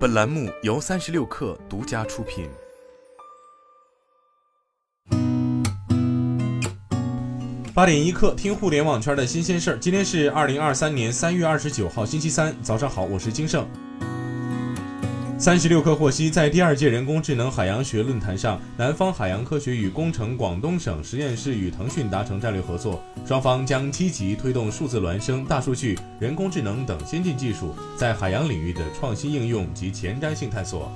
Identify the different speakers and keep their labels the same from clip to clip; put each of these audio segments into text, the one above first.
Speaker 1: 本栏目由三十六氪独家出品。
Speaker 2: 八点一刻，听互联网圈的新鲜事儿。今天是二零二三年三月二十九号，星期三，早上好，我是金盛。三十六氪获悉，在第二届人工智能海洋学论坛上，南方海洋科学与工程广东省实验室与腾讯达成战略合作，双方将积极推动数字孪生、大数据、人工智能等先进技术在海洋领域的创新应用及前瞻性探索。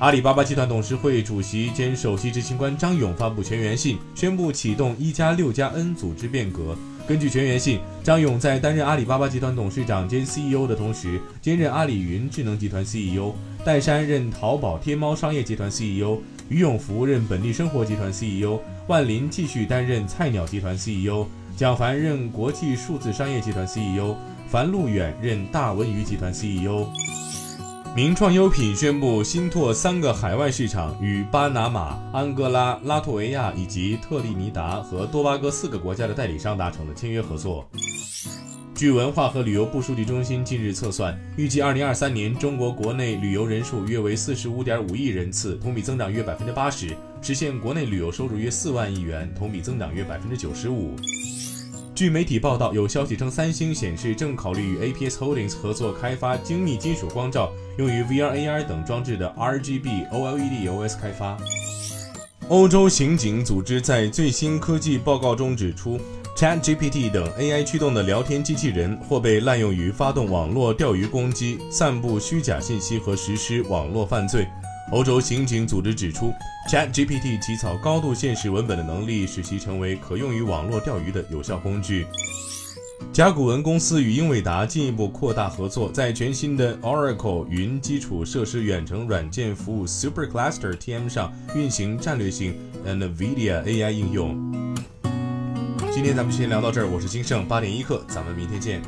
Speaker 2: 阿里巴巴集团董事会主席兼首席执行官张勇发布全员信，宣布启动“一加六加 N” 组织变革。根据全员信，张勇在担任阿里巴巴集团董事长兼 CEO 的同时，兼任阿里云智能集团 CEO；戴珊任淘宝天猫商业集团 CEO；于永福任本地生活集团 CEO；万林继续担任菜鸟集团 CEO；蒋凡任国际数字商业集团 CEO；樊路远任大文娱集团 CEO。名创优品宣布新拓三个海外市场，与巴拿马、安哥拉、拉脱维亚以及特立尼达和多巴哥四个国家的代理商达成了签约合作。据文化和旅游部数据中心近日测算，预计二零二三年中国国内旅游人数约为四十五点五亿人次，同比增长约百分之八十，实现国内旅游收入约四万亿元，同比增长约百分之九十五。据媒体报道，有消息称，三星显示正考虑与 APS Holdings 合作开发精密金属光罩，用于 VR、AR 等装置的 RGB OLED OS 开发。欧洲刑警组织在最新科技报告中指出，ChatGPT 等 AI 驱动的聊天机器人或被滥用于发动网络钓鱼攻击、散布虚假信息和实施网络犯罪。欧洲刑警组织指出，ChatGPT 起草高度现实文本的能力，使其成为可用于网络钓鱼的有效工具。甲骨文公司与英伟达进一步扩大合作，在全新的 Oracle 云基础设施远程软件服务 SuperCluster TM 上运行战略性 NVIDIA AI 应用。今天咱们先聊到这儿，我是金盛八点一刻，咱们明天见。